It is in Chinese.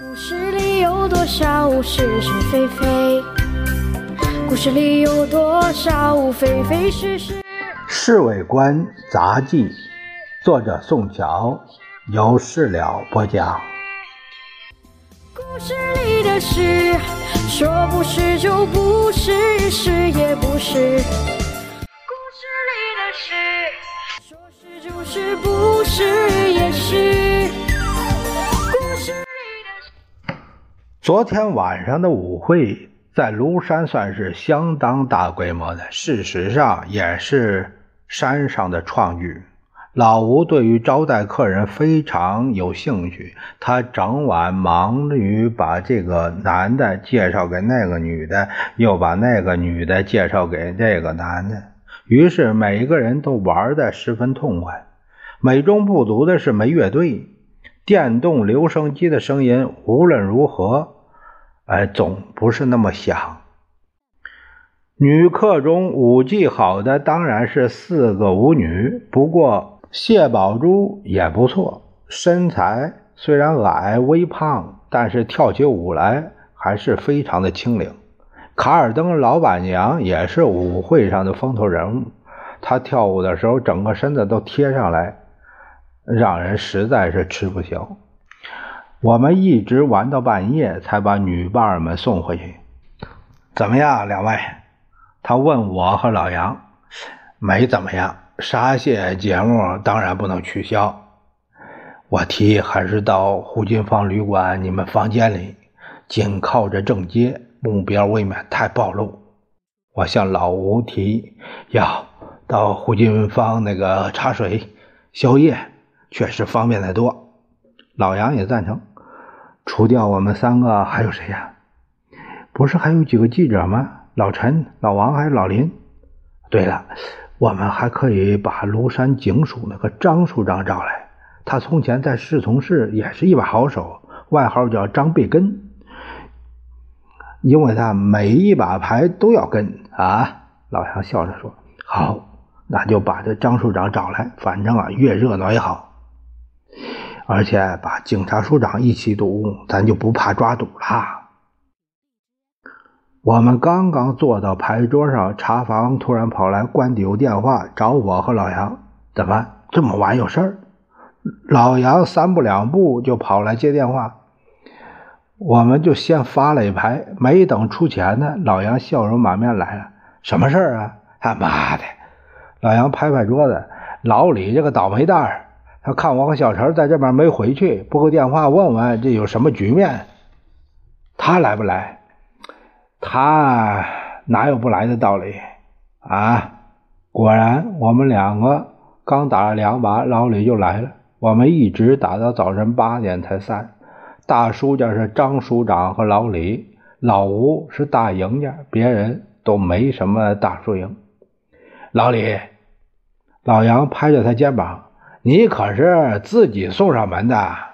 故事里有多少是是非非？故事里有多少非非是是？《侍卫官杂记》，作者宋乔，由事了播讲。故事里的事，说不是就不是，是也不是。故事里的事，说是就是，不是昨天晚上的舞会在庐山算是相当大规模的，事实上也是山上的创举。老吴对于招待客人非常有兴趣，他整晚忙于把这个男的介绍给那个女的，又把那个女的介绍给这个男的，于是每一个人都玩得十分痛快。美中不足的是没乐队，电动留声机的声音无论如何，哎，总不是那么响。女客中舞技好的当然是四个舞女，不过。谢宝珠也不错，身材虽然矮微胖，但是跳起舞来还是非常的轻灵。卡尔登老板娘也是舞会上的风头人物，她跳舞的时候整个身子都贴上来，让人实在是吃不消。我们一直玩到半夜才把女伴儿们送回去。怎么样，两位？他问我和老杨，没怎么样。沙蟹节目当然不能取消，我提议还是到胡金芳旅馆你们房间里，紧靠着正街，目标未免太暴露。我向老吴提议，要到胡金芳那个茶水宵夜，确实方便得多。老杨也赞成。除掉我们三个，还有谁呀？不是还有几个记者吗？老陈、老王还有老林。对了。我们还可以把庐山警署那个张署长找来，他从前在侍从室也是一把好手，外号叫张背根，因为他每一把牌都要跟啊。老杨笑着说：“好，那就把这张署长找来，反正啊越热闹越好，而且把警察署长一起堵，咱就不怕抓赌了。”我们刚刚坐到牌桌上，茶房突然跑来关底有电话找我和老杨。怎么这么晚有事儿？老杨三步两步就跑来接电话。我们就先发了一牌，没等出钱呢，老杨笑容满面来了。什么事儿啊？他妈的！老杨拍拍桌子：“老李这个倒霉蛋儿，他看我和小陈在这边没回去，拨个电话问问这有什么局面。他来不来？”他哪有不来的道理啊？果然，我们两个刚打了两把，老李就来了。我们一直打到早晨八点才散。大输家是张署长和老李，老吴是大赢家，别人都没什么大输赢。老李，老杨拍着他肩膀：“你可是自己送上门的。